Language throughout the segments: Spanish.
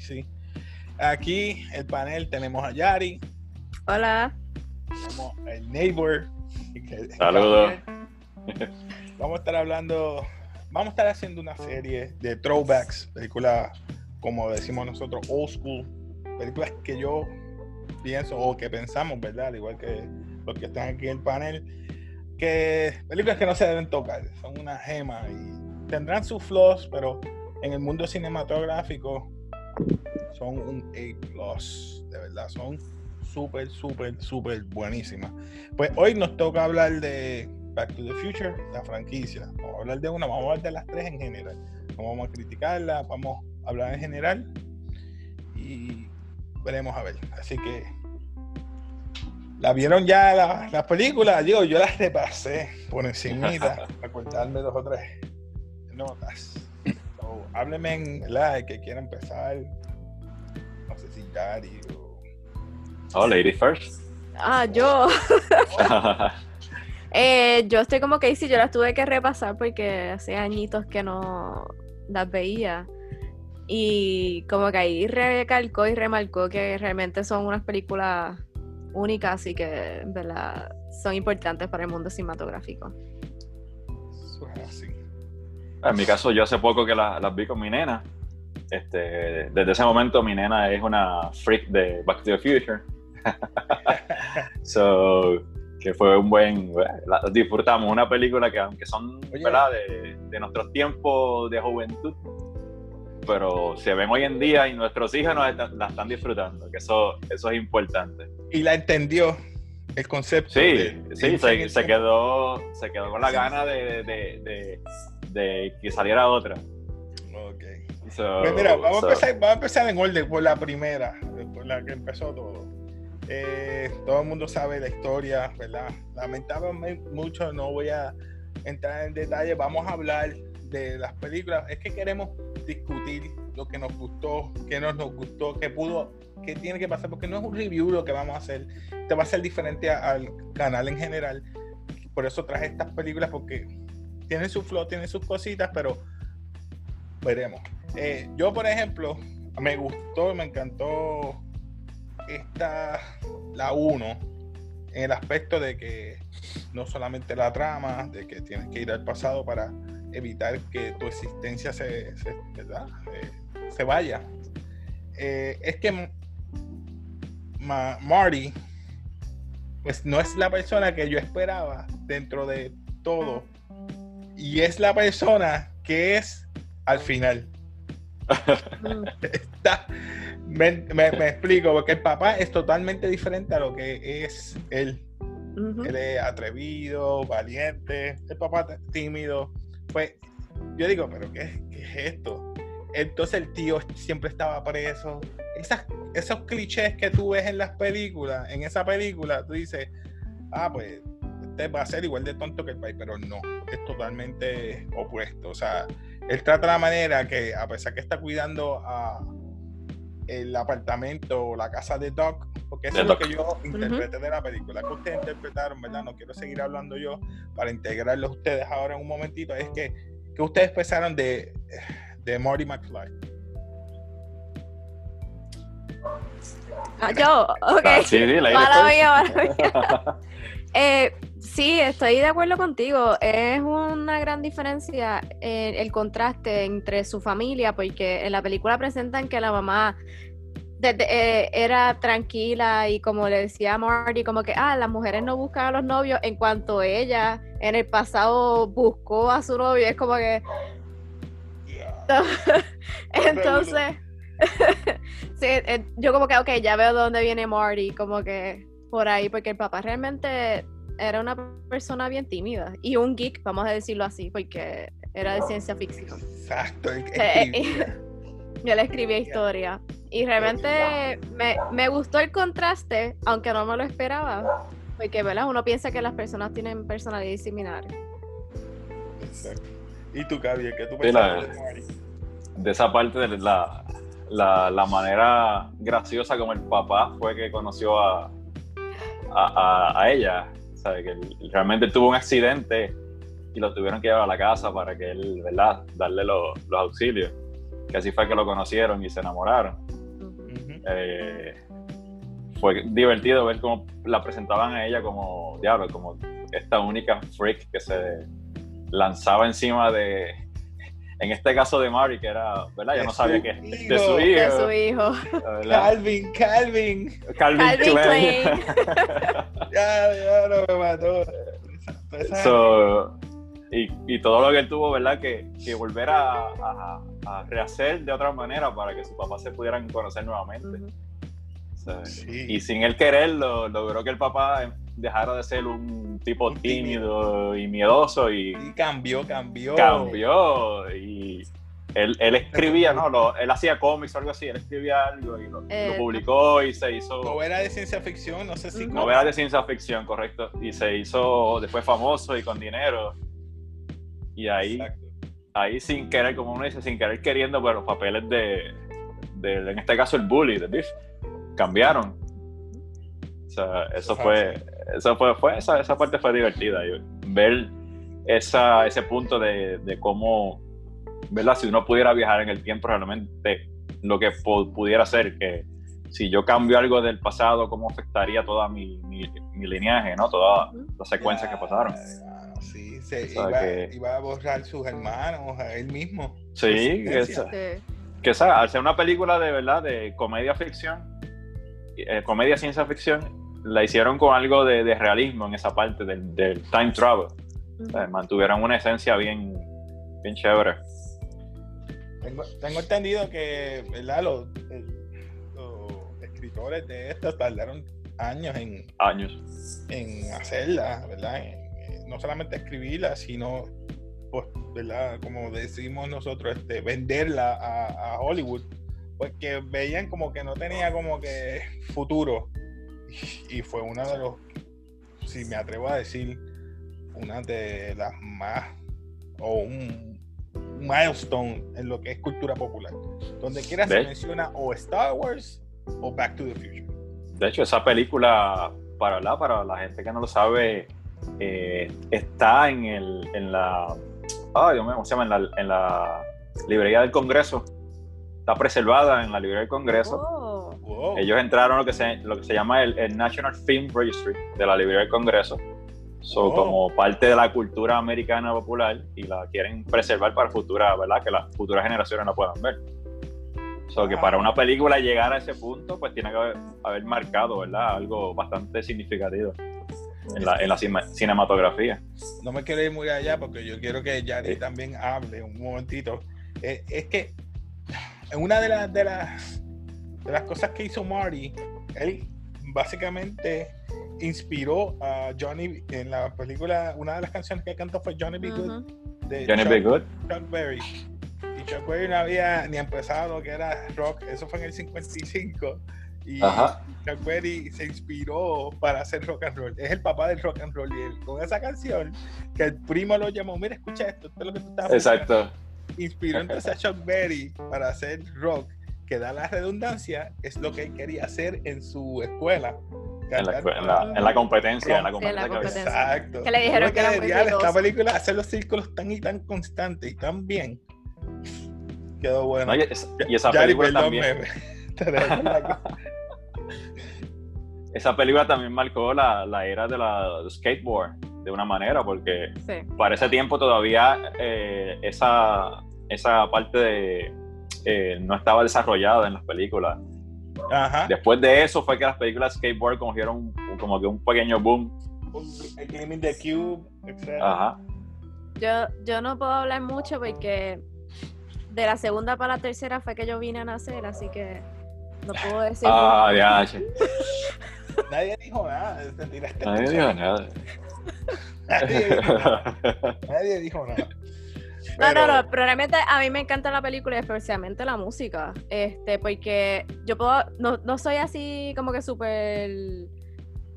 sí. Aquí el panel tenemos a Yari. Hola. Tenemos el neighbor. Saludos. Vamos a estar hablando, vamos a estar haciendo una serie de throwbacks, películas como decimos nosotros, old school, películas que yo pienso o que pensamos, ¿verdad? Al igual que los que están aquí en el panel, que películas que no se deben tocar, son una gema y tendrán sus flaws, pero en el mundo cinematográfico son un A+, de verdad, son súper, súper, súper buenísimas. Pues hoy nos toca hablar de Back to the Future, la franquicia. Vamos a hablar de una, vamos a hablar de las tres en general. No vamos a criticarla, vamos a hablar en general y veremos a ver. Así que la vieron ya las la películas, digo, yo las repasé por encima para contarme dos o tres notas. Hábleme en la que quiera empezar. No sé si Gary o. Oh, lady first. Ah, yo. eh, yo estoy como que sí, yo las tuve que repasar porque hace añitos que no las veía. Y como que ahí recalcó y remarcó que realmente son unas películas únicas y que ¿verdad? son importantes para el mundo cinematográfico. En mi caso, yo hace poco que las vi con mi nena. Este, desde ese momento mi nena es una freak de Back to the Future. so, que fue un buen... disfrutamos una película que aunque son ¿verdad? De, de nuestros tiempos de juventud, pero se ven hoy en día y nuestros hijos la están disfrutando, que eso, eso es importante. Y la entendió el concepto. Sí, sí, se, quedó, se quedó con la gana de, que saliera otra. Ok. pues mira, vamos, a empezar, vamos, a empezar, en orden por la primera, por la que empezó todo. Eh, todo el mundo sabe la historia, ¿verdad? Lamentablemente mucho no voy a entrar en detalle, vamos a hablar de las películas. Es que queremos discutir lo que nos gustó, qué no nos gustó, qué pudo, qué tiene que pasar, porque no es un review lo que vamos a hacer, te va a ser diferente al canal en general. Por eso traje estas películas, porque tienen su flow, tienen sus cositas, pero veremos. Eh, yo, por ejemplo, me gustó, me encantó esta, la 1, en el aspecto de que no solamente la trama, de que tienes que ir al pasado para evitar que tu existencia se, ¿verdad? Eh, se vaya. Eh, es que Marty pues no es la persona que yo esperaba dentro de todo. Y es la persona que es al final. me, explico, porque el papá es totalmente diferente a lo que es él. Él es atrevido, valiente, el papá tímido, pues yo digo, pero ¿qué, es esto? Entonces el tío siempre estaba preso. Esas, esos clichés que tú ves en las películas, en esa película, tú dices, ah, pues este va a ser igual de tonto que el país, pero no, es totalmente opuesto. O sea, él trata la manera que, a pesar que está cuidando a el apartamento o la casa de Doc, porque eso es lo que yo interpreté de la película, que ustedes interpretaron, ¿verdad? No quiero seguir hablando yo para integrarlos ustedes ahora en un momentito, es que, que ustedes pensaron de, de Marty McFly. Ah, yo, ok. Ah, sí, eh, sí, estoy de acuerdo contigo. Es una gran diferencia eh, el contraste entre su familia, porque en la película presentan que la mamá eh, era tranquila y como le decía a Marty, como que, ah, las mujeres no buscan a los novios en cuanto ella en el pasado buscó a su novio, es como que... Entonces, sí, eh, yo como que, ok, ya veo de dónde viene Marty, como que por ahí, porque el papá realmente era una persona bien tímida y un geek, vamos a decirlo así, porque era de ciencia ficción. Exacto. yo le escribí historia. Y realmente me, gustó el contraste, aunque no me lo esperaba. Porque, ¿verdad? Uno piensa que las personas tienen personalidades similares. Exacto. ¿Y tú, Gaby? ¿Qué tú piensas de, esa parte de la, la, manera graciosa como el papá fue que conoció a, a, ella. ¿Sabe? Que realmente tuvo un accidente y lo tuvieron que llevar a la casa para que él, ¿verdad? Darle los auxilios que así fue que lo conocieron y se enamoraron. Eh, fue divertido ver cómo la presentaban a ella como, diablo, como esta única freak que se lanzaba encima de, en este caso de Mari, que era, ¿verdad? Yo no sabía que de su hijo. De su hijo. Calvin, Calvin. Calvin, Calvin Klein. ya, ya no me mató. y, y, todo lo que él tuvo, ¿verdad? Que, que volver a, a, rehacer de otra manera para que sus papás se pudieran conocer nuevamente. Y sin él quererlo, logró que el papá dejara de ser un tipo tímido, y miedoso y, cambió, cambió. Cambió y él, él escribía, ¿no? él hacía cómics o algo así, él escribía algo y lo, eh, publicó y se hizo... Novela de ciencia ficción, no sé si... Novela de ciencia ficción, correcto. Y se hizo después famoso y con dinero. Y ahí, ahí sin querer, como uno dice, sin querer queriendo, pues los papeles de, de en este caso el bully de Biff, cambiaron. O sea, eso fue, eso fue, fue esa, esa parte fue divertida. Ver esa, ese punto de, de cómo, ¿verdad? Si uno pudiera viajar en el tiempo, realmente lo que pudiera ser, que si yo cambio algo del pasado, cómo afectaría toda mi, mi, linaje, ¿no? Todas las secuencias que pasaron. sí, se iba, a borrar sus hermanos, a él mismo. Sí, que, que esa, al ser una película de verdad, de comedia ficción, eh, comedia ciencia ficción, la hicieron con algo de, realismo en esa parte del, time travel. mantuvieron una esencia bien, bien chévere. Tengo, entendido que ¿verdad? Los, escritores de esto tardaron años en, años. en hacerla, ¿verdad? no solamente escribirla, sino, pues, ¿verdad? Como decimos nosotros, este, venderla a, a Hollywood, porque veían como que no tenía como que futuro y fue una de los, si me atrevo a decir, una de las más, o un, milestone en lo que es cultura popular. Donde quiera se menciona o Star Wars o Back to the Future. De hecho, esa película, para la, para la gente que no lo sabe, eh, está en, el, en la, ay, ¿cómo se llama? En la, en la librería del Congreso. Está preservada en la librería del Congreso. Oh. Ellos entraron a lo que se, lo que se llama el, National Film Registry de la Librería del Congreso. Son como parte de la cultura americana popular y la quieren preservar para futura, ¿verdad? Que las futuras generaciones la puedan ver. So, que para una película llegar a ese punto, pues tiene que haber, marcado, ¿verdad? Algo bastante significativo en la, en la cinematografía. No me quiero ir muy allá porque yo quiero que Yari también hable un momentito. Eh, es que en una de las, de las de las cosas que hizo Marty, él básicamente inspiró a Johnny en la película, una de las canciones que cantó fue Johnny B. Good. De Johnny B. Good. Chuck Berry. Y Chuck Berry no había ni empezado lo que era rock, eso fue en el 55. Y Chuck Berry se inspiró para hacer rock and roll. Es el papá del rock and roll. Y él, con esa canción, que el primo lo llamó, mira, escucha esto, esto es lo que tú estás Exacto. Inspiró entonces a Chuck Berry para hacer rock que da la redundancia, es lo que él quería hacer en su escuela. En la, en, la, competencia, en la competencia. Exacto. Que le dijeron que, era muy Esta película hacer los círculos tan y tan constantes y tan bien. Quedó bueno. y, esa película también. esa película también marcó la, la era de la skateboard de una manera, porque para ese tiempo todavía eh, esa, esa parte de eh, no estaba desarrollada en las películas. Después de eso fue que las películas skateboard cogieron como que un pequeño boom. El Gaming the Cube, etc. Yo, yo no puedo hablar mucho porque de la segunda para la tercera fue que yo vine a nacer, así que no puedo decir. Ah, ya, Nadie dijo nada. Nadie dijo nada. Nadie dijo nada. Nadie dijo nada. No, no, no, pero realmente a mí me encanta la película y especialmente la música. Este, porque yo puedo, no, no soy así como que súper.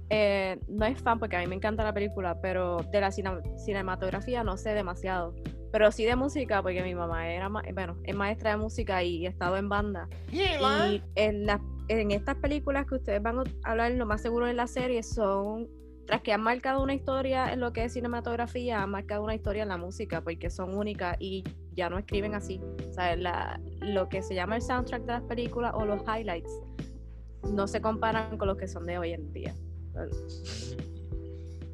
Eh, no es fan porque a mí me encanta la película, pero de la cinematografía no sé demasiado. Pero sí de música, porque mi mamá era, bueno, es maestra de música y he estado en banda. y en, en estas películas que ustedes van a hablar, lo más seguro en la serie, son tras que han marcado una historia en lo que es cinematografía, han marcado una historia en la música, porque son únicas. Y ya no escriben así. O sea, la, lo que se llama el soundtrack de las películas o los highlights no se comparan con los que son de hoy en día.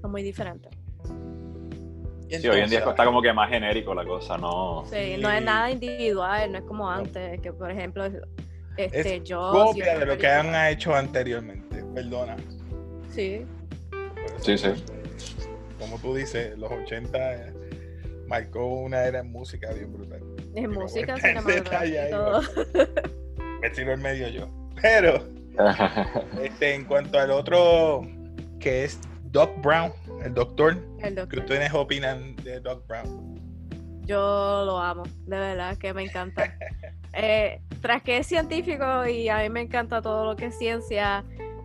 Son muy diferentes. Sí, hoy en día está como que más genérico la cosa, no. Sí, no es nada individual, no es como antes, que por ejemplo, este, es yo. copia de lo que han hecho anteriormente, perdona. Sí. Sí, sí. Como tú dices, los 80 eh, marcó una era en música bien brutal. En Y música, voy a entender cinematográfica ahí, y todo. Me tiro en medio yo. Pero, este, en cuanto al otro, que es Doc Brown, el doctor, El ¿qué doctor. ustedes opinan de Doc Brown? Yo lo amo, de verdad que me encanta. Eh, tras que es científico y a mí me encanta todo lo que es ciencia,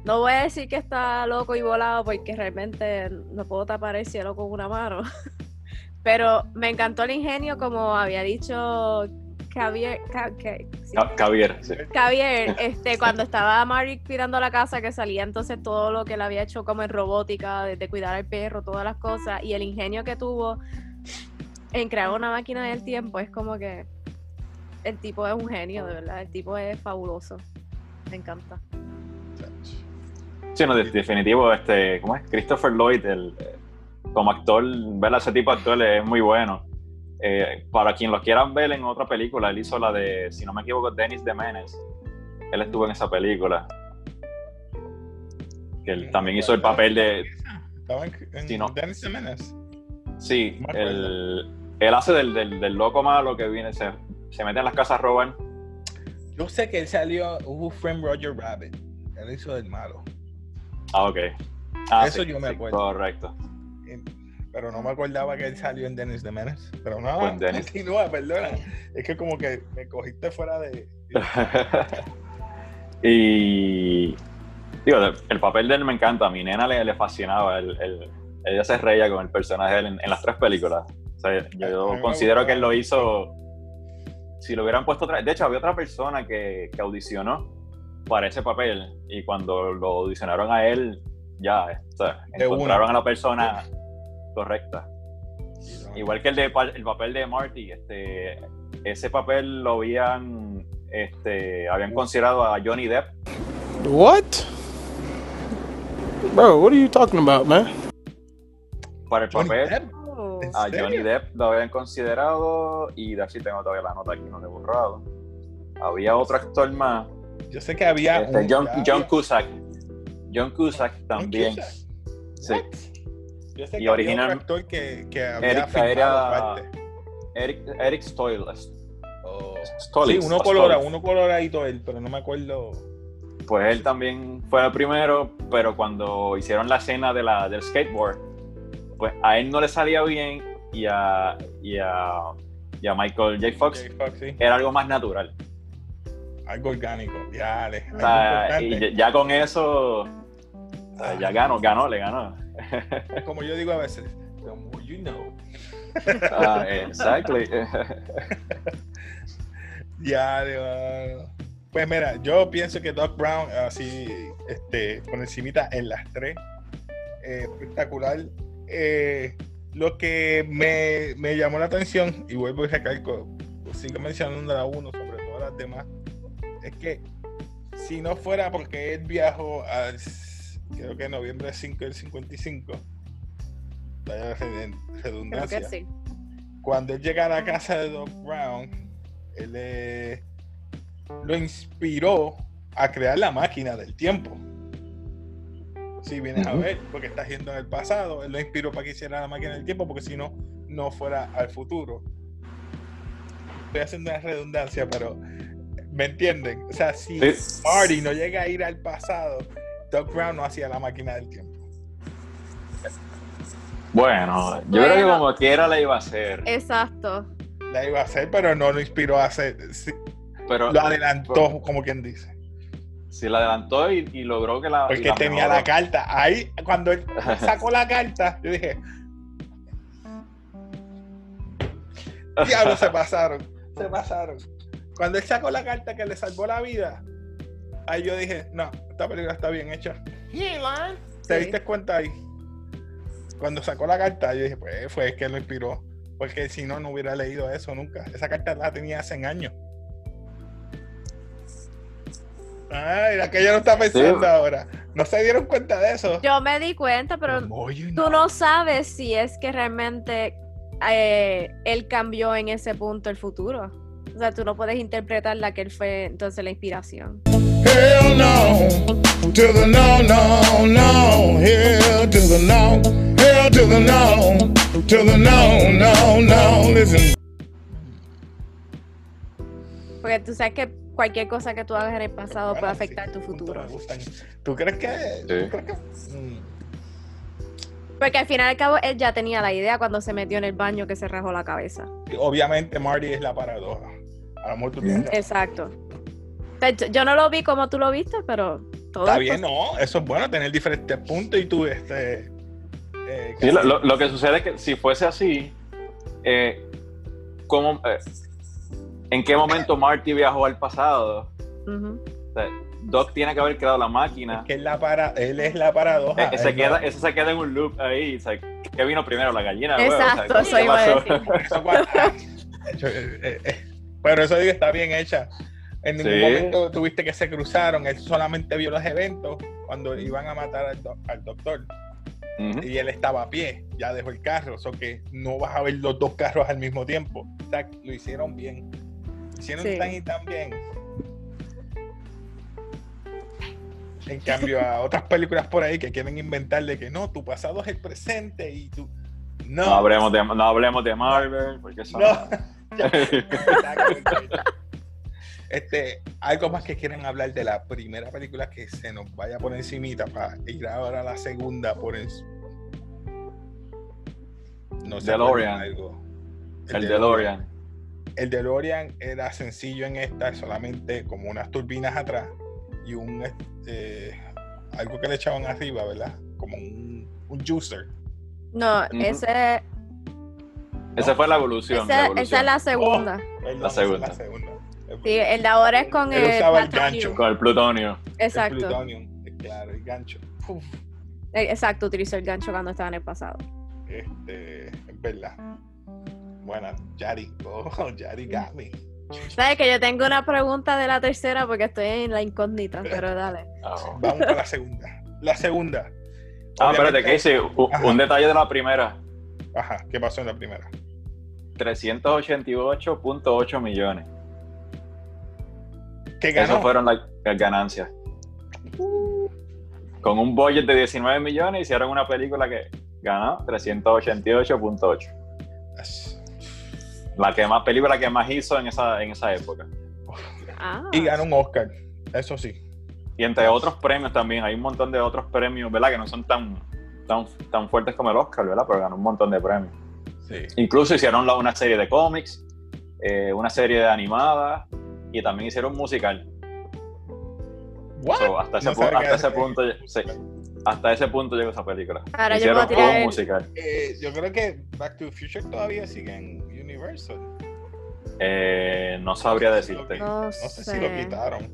no voy a decir que está loco y volado porque realmente no puedo tapar el cielo con una mano. Pero me encantó el ingenio, como había dicho Javier, sí, Javier, sí. Javier, este, cuando estaba Mari cuidando la casa, que salía entonces todo lo que él había hecho como en robótica, desde cuidar al perro, todas las cosas, y el ingenio que tuvo en crear una máquina del tiempo, es como que el tipo es un genio, de verdad, el tipo es fabuloso. Me encanta. Sí, no, de- definitivo, este, ¿cómo es? Christopher Lloyd, el, eh, como actor, ver a ese tipo de actor es muy bueno. Eh, para quien lo quieran ver en otra película, él hizo la de, si no me equivoco, Dennis de Menes. Él estuvo en esa película. Que él también hizo el papel de, Estaba en, en Sí, no. Dennis Menace. Sí, el, él hace del, del, del loco malo que viene, se, se mete en las casas a robar. Yo sé que él salió Who Framed Roger Rabbit. Él hizo del malo. Ah, ok. Ah, Eso sí, yo me sí, acuerdo. Correcto. Pero no me acordaba que él salió en Dennis the Menace. Pero no, Dennis. continúa, perdona. Es que como que me cogiste fuera de. y digo, el papel de él me encanta. A mi nena le, le fascinaba. Él- ella se reía con el personaje de él en, en las tres películas. O sea, yo, considero que él lo hizo. Si lo hubieran puesto otra De hecho, había otra persona que, que audicionó para ese papel. Y cuando lo audicionaron a él, ya o sea, encontraron una. a la persona correcta. Igual que el, de, el papel de Marty, este, ese papel lo habían, este, habían considerado a Johnny Depp What? Bro, what are you talking about, man? para el Johnny papel. Depp, Oh. ¿En A serio? Johnny Depp lo habían considerado y de así tengo todavía la nota aquí, no lo he borrado. Había otro actor más, Yo sé que había. este, un- John, ya John había- Cusack. John Cusack también. Cusack. Sí. Yo sé Y que original- había actor que, que había Eric- era-. Eric, Eric Stoyle. Oh. Stolitz, sí, uno colora, Stolitz. uno coloradito él, pero no me acuerdo. Pues él también fue el primero, pero cuando hicieron la escena de la, del skateboard, pues a él no le salía bien y a, y a, y a Michael J. Fox J. Fox, sí. era algo más natural. Algo orgánico. Ya, le- O algo sea, y importante. ya, con eso, ya ganó, ganó, le ganó. Como yo digo a veces, the more you know. Ah, exactly. Ya, le. Pues mira, yo pienso que Doc Brown, así, este, por encimita en las tres, eh, espectacular. Eh, lo que me, me llamó la atención, y vuelvo y recalco, sigo mencionando la uno sobre todas las demás, es que si no fuera porque él viajó al, creo que noviembre 5 del 55, vaya redund- Creo redundancia, que sí. cuando él llega a la casa de Doc Brown, él eh, lo inspiró a crear la máquina del tiempo. Si vienes a ver, porque está yendo en el pasado, él lo inspiró para que hiciera la máquina del tiempo, porque si no, no fuera al futuro. Estoy haciendo una redundancia, pero ¿me entienden? O sea, si Sí. Marty no llega a ir al pasado, Doc Brown no hacía la máquina del tiempo. Bueno, yo creo que como quiera la iba a hacer. Exacto. La iba a hacer, pero no lo inspiró a hacer. sí, Pero lo adelantó, como quien dice. si la adelantó y, y logró que la. Porque la tenía mejoró. la carta. Ahí, cuando él sacó la carta, yo dije, diablo, se pasaron, se pasaron. Cuando él sacó la carta que le salvó la vida, ahí yo dije, no, esta película está bien hecha. ¿Te Sí. diste cuenta ahí? Cuando sacó la carta, yo dije, pues fue que lo inspiró. Porque si no, no hubiera leído eso nunca. Esa carta la tenía hace años. Ay, la que ella no está pensando Sí. ahora. ¿No se dieron cuenta de eso? Yo me di cuenta, pero Oye, tú no sabes si es que realmente eh, él cambió en ese punto el futuro. O sea, tú no puedes interpretarla que él fue entonces la inspiración. Hell no, to the no, no, no. Hell to the no, hell to the no, to the no, no, no. Listen. Porque tú sabes que cualquier cosa que tú hagas en el pasado Bueno, puede sí, afectar tu futuro. ¿Tú crees que.? ¿tú crees que mm, Porque al final y al cabo él ya tenía la idea cuando se metió en el baño que se rajó la cabeza. obviamente Marty es la paradoja. A lo mejor tú tienes. Exacto. Yo no lo vi como tú lo viste, pero todo Está es bien, no, eso es bueno, tener diferentes puntos y tú, este. eh, Sí, lo, lo- que sucede es que si fuese así, eh, ¿cómo, eh, ¿en qué momento Marty viajó al pasado? Ujú. O sea, Doc tiene que haber creado la máquina. que él, la para, él es la paradoja. Eh, se queda, eso se queda en un loop ahí. o sea, ¿Qué vino primero, la gallina? Exacto, ¿qué eso iba a decir. Pero eso digo, está bien hecha. En ningún Sí. momento tuviste que se cruzaron, él solamente vio los eventos cuando iban a matar al, do- al doctor y él estaba a pie, ya dejó el carro, o sea que no vas a ver los dos carros al mismo tiempo. O sea, lo hicieron bien. Hicieron Sí. tan y tan bien. En cambio, a otras películas por ahí que quieren inventar de que no, tu pasado es el presente y tú. No, No hablemos de, no hablemos de Marvel, porque eso No. Este, algo más que quieren hablar de la primera película que se nos vaya por encimita para ir ahora a la segunda por en... No sé DeLorean. algo. el DeLorean. El DeLorean era sencillo en esta, solamente como unas turbinas atrás y un este, algo que le echaban arriba, ¿verdad? Como un, un juicer. No, ese, Esa fue la evolución. esa, la esa es evolución. la segunda. La segunda. La segunda. Sí, el de ahora es con Él el usaba el gancho. Con el plutonio. El Exacto. plutonium, eh, claro, el gancho. Uf, Eh, Exacto, utilizó el gancho cuando estaba en el pasado. este, es verdad. Buena, Yari. Oh, Yari got me. Sabes que yo tengo una pregunta de la tercera porque estoy en la incógnita, pero dale. Vamos con la segunda. La segunda. Ah, espérate, Obviamente- Casey, u- Ajá. un detalle de la primera. Ajá, ¿qué pasó en la primera? 388.8 millones. ¿Qué ganó? Esas fueron la- las ganancias. Con un budget de 19 millones hicieron una película que ganó 388.8. La que más película que más hizo en esa, en esa época. Ah, Y ganó un Oscar, eso sí. Y entre otros premios también, hay un montón de otros premios, ¿verdad? Que no son tan, tan, tan fuertes como el Oscar, ¿verdad? Pero ganó un montón de premios. Sí. Incluso hicieron la- una serie de cómics, eh, una serie de animada y también hicieron un musical. So, hasta ese, No pu- sabía hasta que- ese punto, sí, hasta ese punto llegó esa película. Ahora yo hicieron puedo tirar un el- musical. Eh, yo creo que Back to the Future todavía sigue en Universal. Eh, no sabría decirte. No No sé si lo quitaron.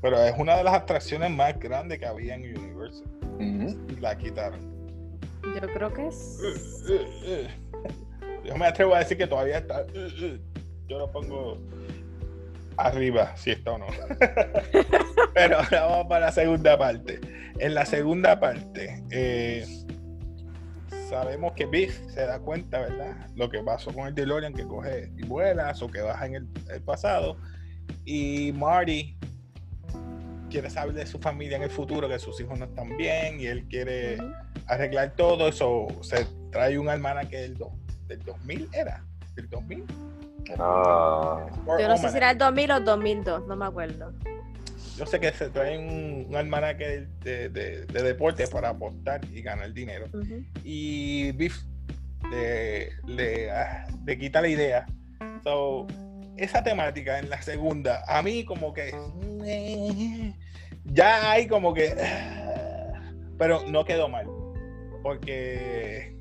Pero es una de las atracciones más grandes que había en Universal. La quitaron. Yo creo que es. Yo me atrevo a decir que todavía está. Yo lo pongo arriba, si está o no. Pero ahora vamos para la segunda parte. En la segunda parte, eh, sabemos que Biff se da cuenta, ¿verdad? Lo que pasó con el DeLorean que coge y vuelas o que baja en el pasado. Y Marty quiere saber de su familia en el futuro, que sus hijos no están bien y él quiere arreglar todo eso. Se trae un almanaque del, do- del 2000, ¿era? ¿Del 2000? Era- Yo no sé si era el 2000 o 2002, no me acuerdo. Yo sé que se trae un, un almanaque de, de, de deporte para apostar y ganar dinero. Y Biff le, le, ah, le quita la idea. So, esa temática en la segunda, a mí como que eh, ya hay como que pero no quedó mal porque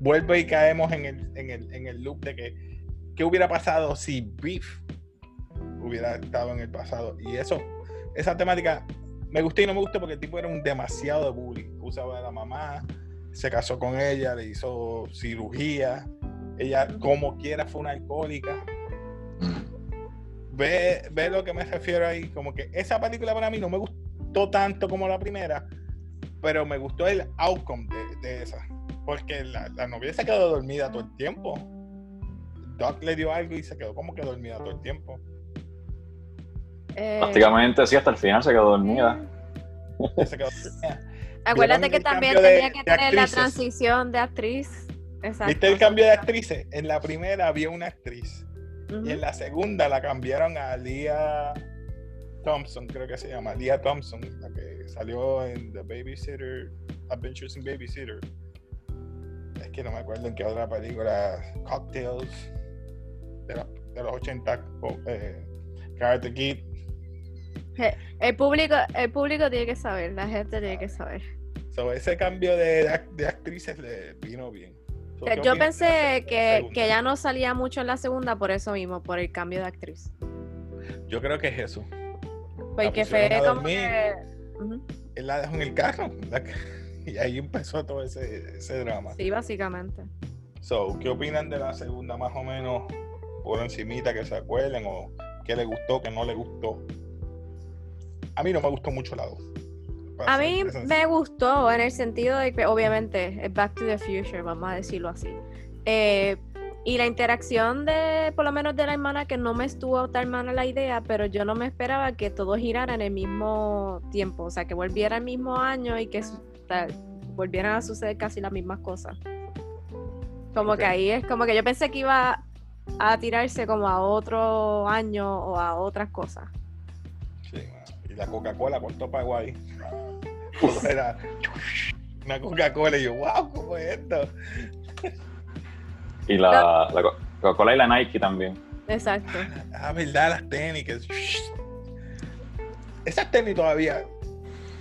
vuelve y caemos en el, en el, en el loop de que qué hubiera pasado si Biff hubiera estado en el pasado y eso esa temática me gustó y no me gustó porque el tipo era un demasiado de bully. Usaba a la mamá se casó con ella, le hizo cirugía. Ella, como quiera, fue una alcohólica. Ve, ve lo que me refiero ahí. Como que esa película para mí no me gustó tanto como la primera, pero me gustó el outcome de, de esa. Porque la, la novia se quedó dormida todo el tiempo. Doc le dio algo y se quedó como que dormida todo el tiempo. Eh, Prácticamente sí, hasta el final se quedó dormida. Se quedó dormida. Acuérdate ¿Vieron que también de- tenía que de tener la transición de actriz. Exacto. ¿Viste el cambio de actrices? En la primera había una actriz. Y en la segunda la cambiaron a Leah Thompson, creo que se llama. Leah Thompson, la que salió en The Babysitter, Adventures in Babysitter. Es que no me acuerdo en qué otra película. Cocktails. De, la- de los 80. o, eh, Karate Kid. El público, el público tiene que saber, la gente tiene que saber. So, ese cambio de, de actrices le vino bien. So, ¿qué Yo opinas pensé que, que ya no salía mucho en la segunda por eso mismo, por el cambio de actriz. Yo creo que es eso. Porque fue como que... Él la dejó en el carro. la y ahí empezó todo ese, ese drama. Sí, básicamente. So, ¿qué opinan de la segunda más o menos por encimita que se acuerden o qué le gustó, qué no le gustó? A mí no me gustó mucho la 2. A mí me gustó en el sentido de que obviamente es Back to the Future, vamos a decirlo así. Eh, y la interacción de, por lo menos de la hermana, que no me estuvo tan mala la idea, pero yo no me esperaba que todo girara en el mismo tiempo, o sea, que volviera el mismo año y que tal, volvieran a suceder casi las mismas cosas. Como que ahí es como que yo pensé que iba a tirarse como a otro año o a otras cosas. Y la Coca-Cola, ¿cuánto pagó ahí? Era una Coca-Cola y yo, wow, ¿cómo es esto? Y la, la Co- Coca-Cola y la Nike también. Exacto. Ah, verdad, las tenis. que- Esas tenis todavía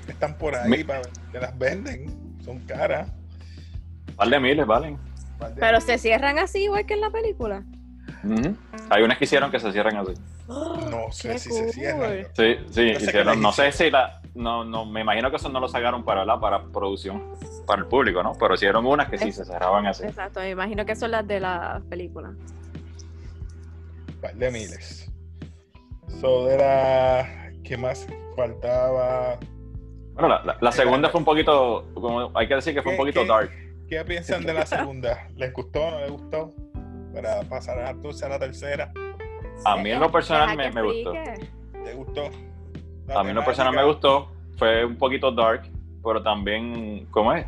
están por ahí, Mi- para que las venden. Son caras. Un par de miles, ¿valen? Pero se cierran así igual que en la película. Ujú. Hay unas que hicieron que se cierran así. No sé si se cool. cierran. Sí, sí, sé que hicieron. No sé si la. No, no, me imagino que eso no lo sacaron para la para producción, para el público, ¿no? Pero hicieron unas que sí Es- se cerraban así. Exacto, me imagino que son las de la película. de miles. So, de la. ¿Qué más faltaba? Bueno, la, la- la segunda fue un poquito, como hay que decir que fue un ¿Qué- poquito qué? dark. ¿Qué piensan de la segunda? ¿Les gustó o no les gustó? Para pasar a la tercera. A mí en lo personal me, gustó. ¿Te gustó? La A mí en lo personal me gustó. Fue un poquito dark, pero también, ¿cómo es?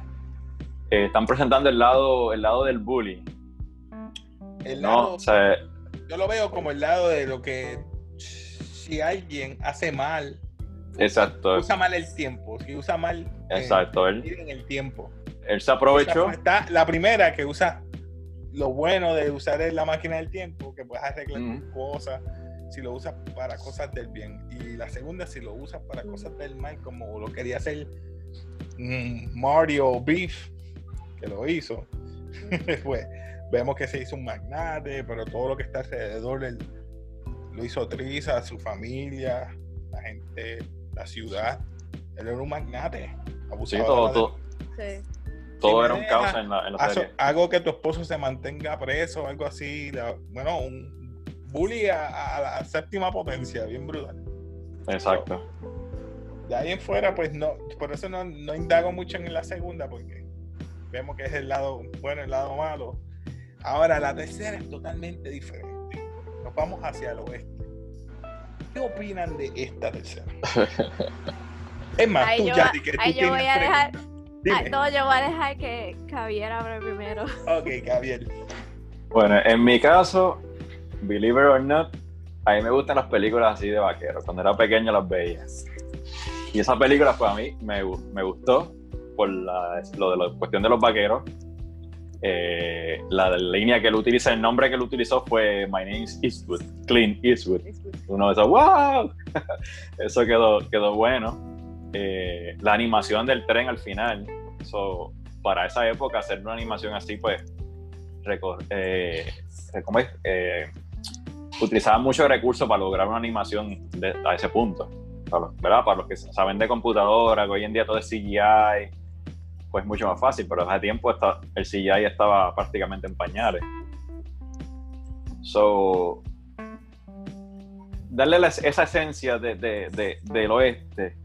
Eh, están presentando el lado, el lado del bullying. El No, lado- o sea, yo lo veo como el lado de lo que si alguien hace mal, exacto, usa mal el tiempo, si usa mal eh, exacto. Él, el tiempo. él se aprovechó. O sea, está la primera que usa lo bueno de usar la máquina del tiempo, que puedes arreglar cosas, si lo usas para cosas del bien. Y la segunda, si lo usas para cosas del mal, como lo quería hacer mm, Mario Beef, que lo hizo. pues vemos que se hizo un magnate, pero todo lo que está alrededor él, lo hizo Trisa, su familia, la gente, la ciudad. Él era un magnate. Sí, abusador todo, de- todo, Sí. Todo era un caos en la, en la Hazo- serie. hago que tu esposo se mantenga preso, algo así. bueno, un bully a, a la séptima potencia, bien brutal. Exacto. De ahí en fuera, pues no, por eso no, no indago mucho en la segunda, porque vemos que es el lado bueno, el lado malo. Ahora, la tercera es totalmente diferente. Nos vamos hacia el oeste. ¿Qué opinan de esta tercera? Es más, Ahí tú, yo, Yati, que tú yo tienes voy a dejar. Ay, no, yo voy a dejar que Javier abra primero. Ok, Gabriel. Bueno, en mi caso, believe it or not, a mí me gustan las películas así de vaqueros. Cuando era pequeño las veía. Y esa película, pues a mí me, me gustó por la, lo de la cuestión de los vaqueros. Eh, la línea que él utiliza, el nombre que él utilizó fue My name is Eastwood, Clint Eastwood. Uno dice, ¡wow! Eso quedó, quedó bueno. Eh, la animación del tren al final, so, para esa época, hacer una animación así, pues, eh, ¿cómo es? Eh, utilizaban muchos recursos para lograr una animación de- a ese punto. Para los, ¿verdad? Para los que saben de computadora, que hoy en día todo es CGI, pues mucho más fácil, pero hace tiempo esta- el CGI estaba prácticamente en pañales. So, darle la- esa esencia de- de- del oeste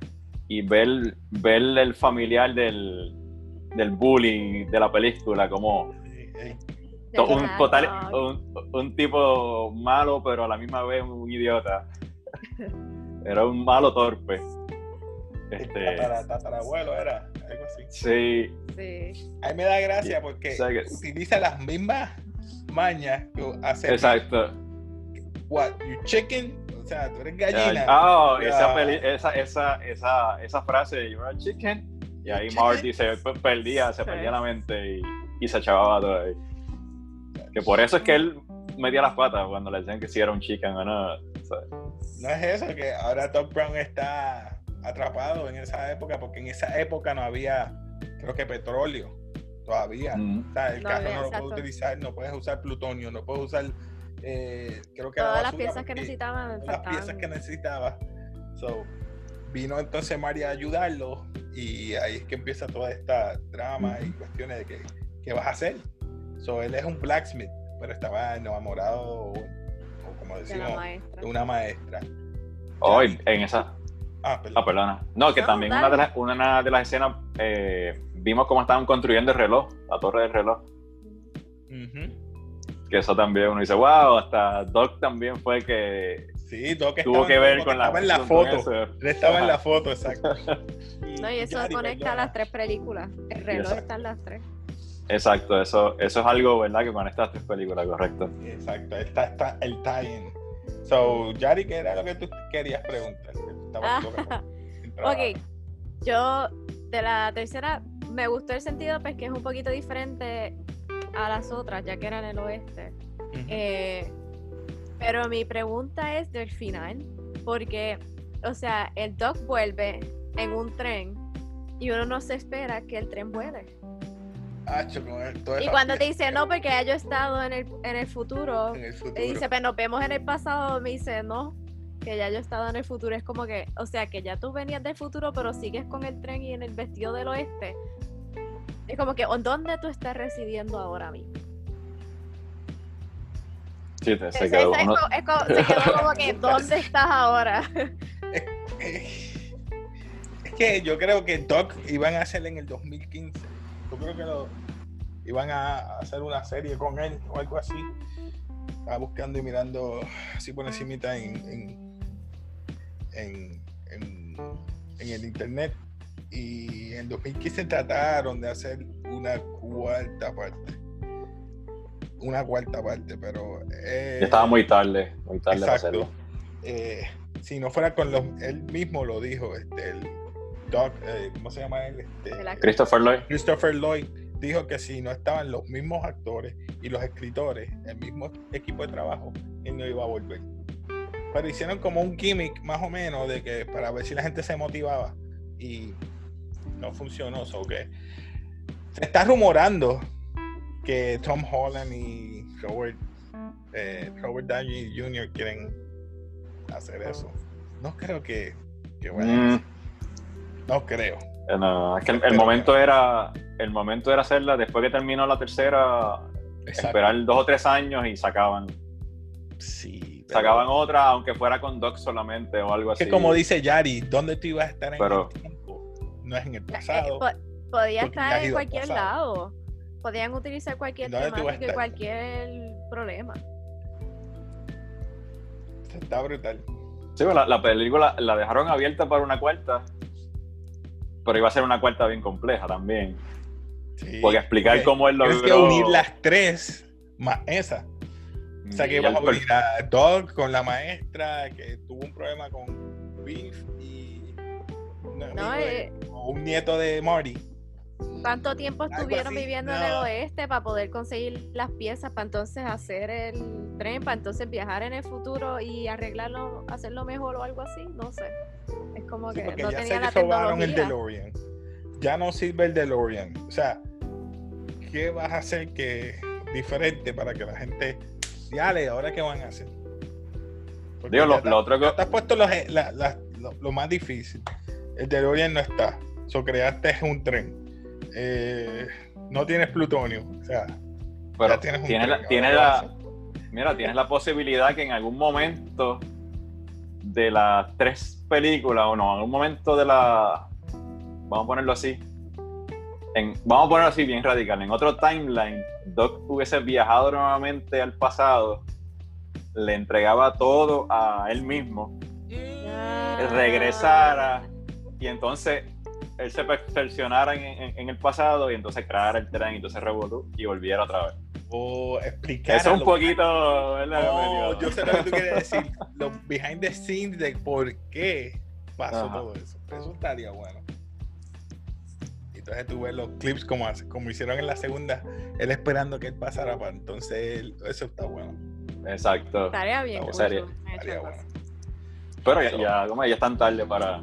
y ver, ver el familiar del, del bully de la película como to- un, total, un, un tipo malo, pero a la misma vez un idiota. Era un malo torpe. Este, tatara- tatarabuelo era, algo así. sí, Sí. A mí me da gracia porque O sea que- utiliza las mismas mañas que hace. exacto. What, you chicken? Sea, tú eres gallina. Ah, Ya. esa, peli- esa, esa, esa, esa frase de You're a chicken. Y ahí Chicken. Marty se pe- perdía, se Sí. perdía la mente y, y se echaba todo ahí. Que por eso es que él metía las patas cuando le decían que si era un chicken o no. ¿sabes? No es eso, que ahora Doc Brown está atrapado en esa época, porque en esa época no había, creo que petróleo, todavía. Mm. O sea, el No carro había, no lo puedes utilizar, no puedes usar plutonio, no puedes usar, eh, creo que Todas las piezas que necesitaban todas las faltaban. piezas que necesitaba. So, vino entonces María a ayudarlo y ahí es que empieza toda esta drama y cuestiones de que, qué vas a hacer. So, él es un blacksmith, pero estaba enamorado, o, o como decimos, de una maestra. Hoy, en esa. Ah, perdón. Ah, perdona. No, que No, también una de, las, una de las escenas eh, vimos cómo estaban construyendo el reloj, la torre del reloj. Ujú. Que eso también uno dice, wow, hasta Doc también fue que Sí, Doc tuvo que ver con la estaba en la con foto. Él estaba en la foto, exacto. No, y eso Yari, conecta a perdona. las tres películas. El reloj está en las tres. Exacto, eso, eso es algo, ¿verdad? Que conecta las tres películas, correcto. Exacto, está, está el tie-in. So, Yari, ¿qué era lo que tú querías preguntar? Entrar. Ok, yo de la tercera me gustó el sentido pues que es un poquito diferente a las otras, ya que eran el oeste. Ujú. Eh, pero mi pregunta es del final, porque, o sea, el Doc vuelve en un tren y uno no se espera que el tren vuele. Y cuando te dice, no, porque ya yo he estado en el, en el futuro, en el futuro. y dice, pero nos vemos en el pasado, me dice, no, que ya yo he estado en el futuro. Es como que, o sea, que ya tú venías del futuro, pero sigues con el tren y en el vestido del oeste. Es como que, ¿en ¿dónde tú estás residiendo ahora mismo? Sí, te- se quedó es es como- se quedó como que, ¿dónde estás ahora? Es que yo creo que Doc iban a hacer en el 2015. Yo creo que lo iban a hacer una serie con él o algo así. Estaba buscando y mirando así por encimita en, en, en, en- en el internet. Y en 2015 trataron de hacer una cuarta parte. Una cuarta parte, pero... eh, estaba muy tarde, muy tarde para Exacto. hacerlo. Eh, si no fuera con los, él mismo lo dijo, este, el Doc, eh, ¿cómo se llama él? Este. Christopher Lloyd. Christopher Lloyd dijo que si no estaban los mismos actores y los escritores, el mismo equipo de trabajo, él no iba a volver. Pero hicieron como un gimmick más o menos de que para ver si la gente se motivaba y no funcionó. So que se está rumorando que Tom Holland y Robert, eh, Robert Downey Jr. quieren hacer eso. No creo que, que vayan Mm, No creo. no, es que el, momento era el momento era hacerla después que terminó la tercera, Exacto. esperar dos o tres años y sacaban Sí. pero- sacaban otra, aunque fuera con Doc solamente o algo Es así. que como dice Yari, ¿dónde tú ibas a estar en Pero- el tiempo? No es en el Eh, pasado. po- podía estar en cualquier lado. Podían utilizar cualquier ¿Dónde tú vas a temática y cualquier problema. Está brutal. Sí, la, la película la dejaron abierta para una cuarta, pero iba a ser una cuarta bien compleja también. Sí. Porque explicar Porque cómo él Tienes logró... que unir las tres más esa. O sea que vas a unir a Doug con la maestra que tuvo un problema con Beef y No, eh, un nieto de Marty. ¿Cuánto tiempo estuvieron viviendo en el oeste para poder conseguir las piezas para entonces hacer el tren, para entonces viajar en el futuro y arreglarlo, hacerlo mejor o algo así? No sé. Es como Sí, que no ya tenía la se robaron el. DeLorean. Ya no sirve el DeLorean. O sea, ¿qué vas a hacer que diferente para que la gente. Dale, ahora qué van a hacer? Porque Digo, lo, te- lo otro que... ya te has puesto los- la- la- lo, lo más difícil. El DeLorean no está. So creaste un tren. Eh, no tienes plutonio. O sea, Pero ya tienes un tiene, tren, la, tiene, mira, tienes la posibilidad que en algún momento de las tres películas, o no, en algún momento de la. Vamos a ponerlo así. En, vamos a ponerlo así bien radical. En otro timeline, Doc hubiese viajado nuevamente al pasado, le entregaba todo a él mismo, regresara y entonces él se perfeccionara en, en- en el pasado y entonces creara el tren y entonces revolú y volviera otra vez. O explicar. Eso es un poquito, ¿verdad? No, yo sé lo que tú quieres decir. Los behind the scenes de por qué pasó Ajá. todo eso. Eso estaría bueno. Y Entonces tú ves los clips como, como hicieron en la segunda, él esperando que él pasara para entonces él- eso está bueno. Exacto. Tarea bien. Estaría bueno. Pero ya, ya, como ya es tan tarde para.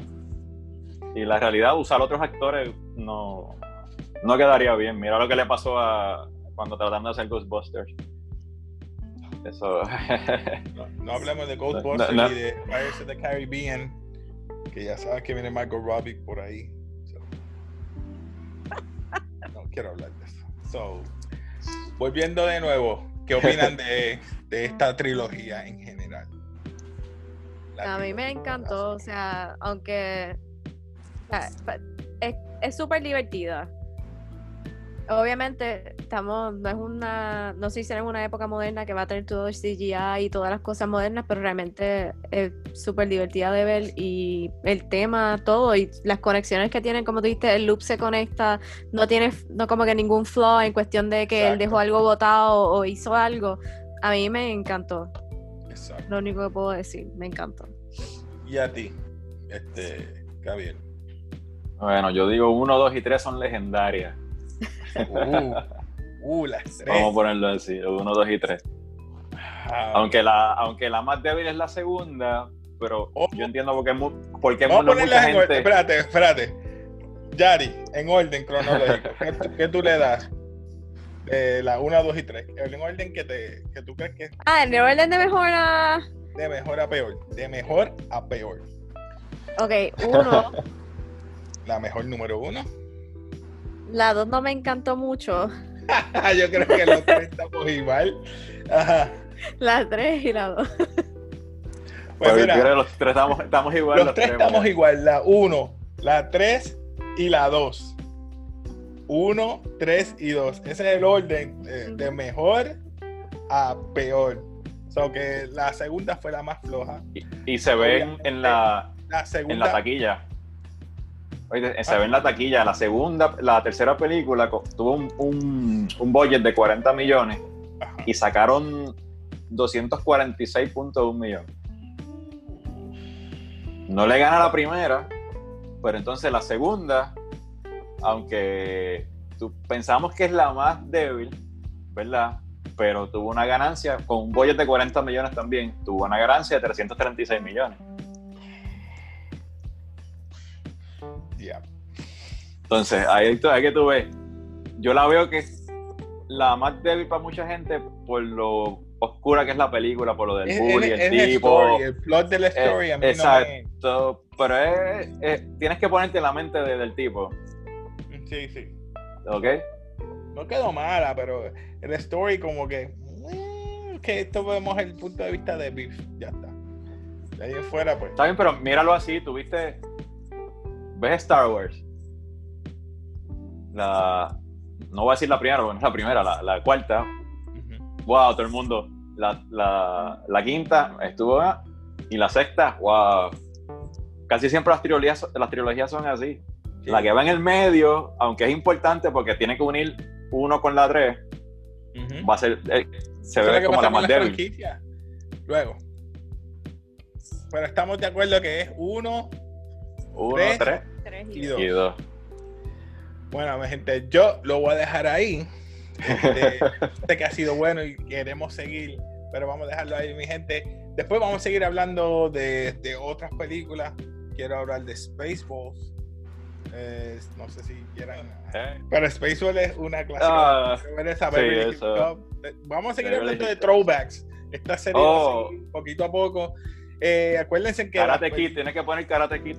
Y la realidad, usar otros actores no, no quedaría bien. Mira lo que le pasó a cuando tratando de hacer Ghostbusters. Eso. No, no hablemos de Ghostbusters No, no. y de Pirates of the Caribbean, que ya sabes que viene Margot Robbie por ahí. So, No quiero hablar de eso. So, volviendo de nuevo, ¿qué opinan de, de esta trilogía en general? La A mí me encantó, o sea, aunque es es súper divertida. Obviamente, estamos, no es una, no se hicieron en una época moderna que va a tener todo el CGI y todas las cosas modernas, pero realmente es súper divertida de ver y el tema, todo y las conexiones que tienen, como tú dijiste, el loop se conecta, no tiene, no como que ningún flaw en cuestión de que él dejó algo botado o hizo algo. A mí me encantó, Exacto. lo único que puedo decir, me encantó. Y a ti, este, Gabriel. Bueno, yo digo uno, dos y tres son legendarias. Uh, uh, las tres. Vamos a ponerlo así, uno, dos y tres. Ah, Aunque la, aunque la más débil es la segunda, pero Oh. yo entiendo por qué, por qué Vamos a mu- ponerlas mucha en orden. gente. Espérate, espérate. Yari, en orden cronológico. ¿Qué, tú- qué tú le das? De la 1, 2 y 3. En orden que, te, que tú crees que Ah, en el orden de mejor a... de mejor a peor. De mejor a peor. Ok, uno. La mejor número 1. la dos no me encantó mucho. Yo creo que los tres estamos igual. Ajá. La tres y la dos. Pues Pero mira, los tres estamos, estamos igual. los tres estamos igual. La 1, la 3 y la 2. 1, 3 y 2. Ese es el orden eh, de mejor a peor. O sea, que la segunda fue la más floja. Y, y se ven en la, La en la taquilla. Oye, se Ah. ve en la taquilla. La segunda, la tercera película tuvo un, un, un budget de 40 millones Ajá. y sacaron 246.1 millones. No le gana la primera, pero entonces la segunda, aunque tú- pensamos que es la más débil, ¿verdad? Pero tuvo una ganancia con un budget de 40 millones también, tuvo una ganancia de 336 millones. Ya. Entonces, ahí, ahí que tú ves. Yo la veo que es la más débil para mucha gente por lo oscura que es la película, por lo del Es, bully, es- el es tipo. story, el plot de la story. Eh, a mí no me- exacto. Pero es, es- tienes que ponerte en la mente de- del tipo, Sí, sí. ¿ok? No quedó mala, pero el story como que... mm, que esto vemos el punto de vista de Biff. Ya está. De ahí en fuera, pues. Está bien, pero míralo así, tuviste. ¿Ves Star Wars? La. No voy a decir la primera, porque no es la primera, la, la cuarta. Wow, todo el mundo. La, la, la quinta estuvo. Y la sexta, wow. Casi siempre las trilogías, las trilogías son así. La que va en el medio, aunque es importante porque tiene que unir uno con la tres, va a ser. eh, se ve como la más débil. Luego. Pero estamos de acuerdo que es uno Uno, Tres. tres Tres y y dos. y dos. Bueno, mi gente, yo lo voy a dejar ahí. Este, sé que ha sido bueno y queremos seguir, pero vamos a dejarlo ahí, mi gente. Después vamos a seguir hablando de, de otras películas. Quiero hablar de Spaceballs. Eh, no sé si quieran. Eh, Pero Spaceballs es una clásica. Ah, sí, eso. Eh, Vamos a seguir Beverly hablando de throwbacks. Esta serie va a Oh. seguir poquito a poco. Eh, acuérdense que Karate Kid, tienes que poner Karate Kid.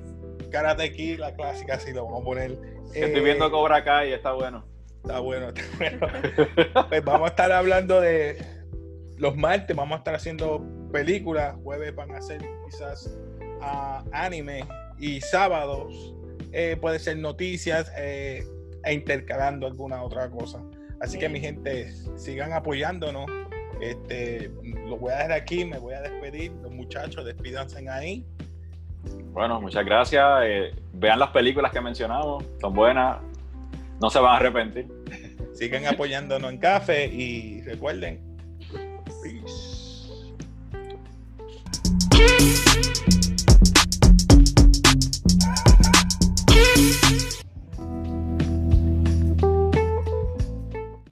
Karate Kid, la clásica, sí lo vamos a poner. Estoy Eh, viendo Cobra Kai está bueno. Está bueno, está bueno. pues vamos a estar hablando de los martes vamos a estar haciendo películas, jueves van a ser quizás ah, anime y sábados eh, puede ser noticias eh, e intercalando alguna otra cosa. Así que mi gente, sigan apoyándonos. Este, lo voy a dejar aquí, me voy a despedir. Los muchachos, despídanse ahí. Bueno, muchas gracias. Eh, vean las películas que mencionamos, son buenas, no se van a arrepentir. Sigan apoyándonos en café y recuerden, peace.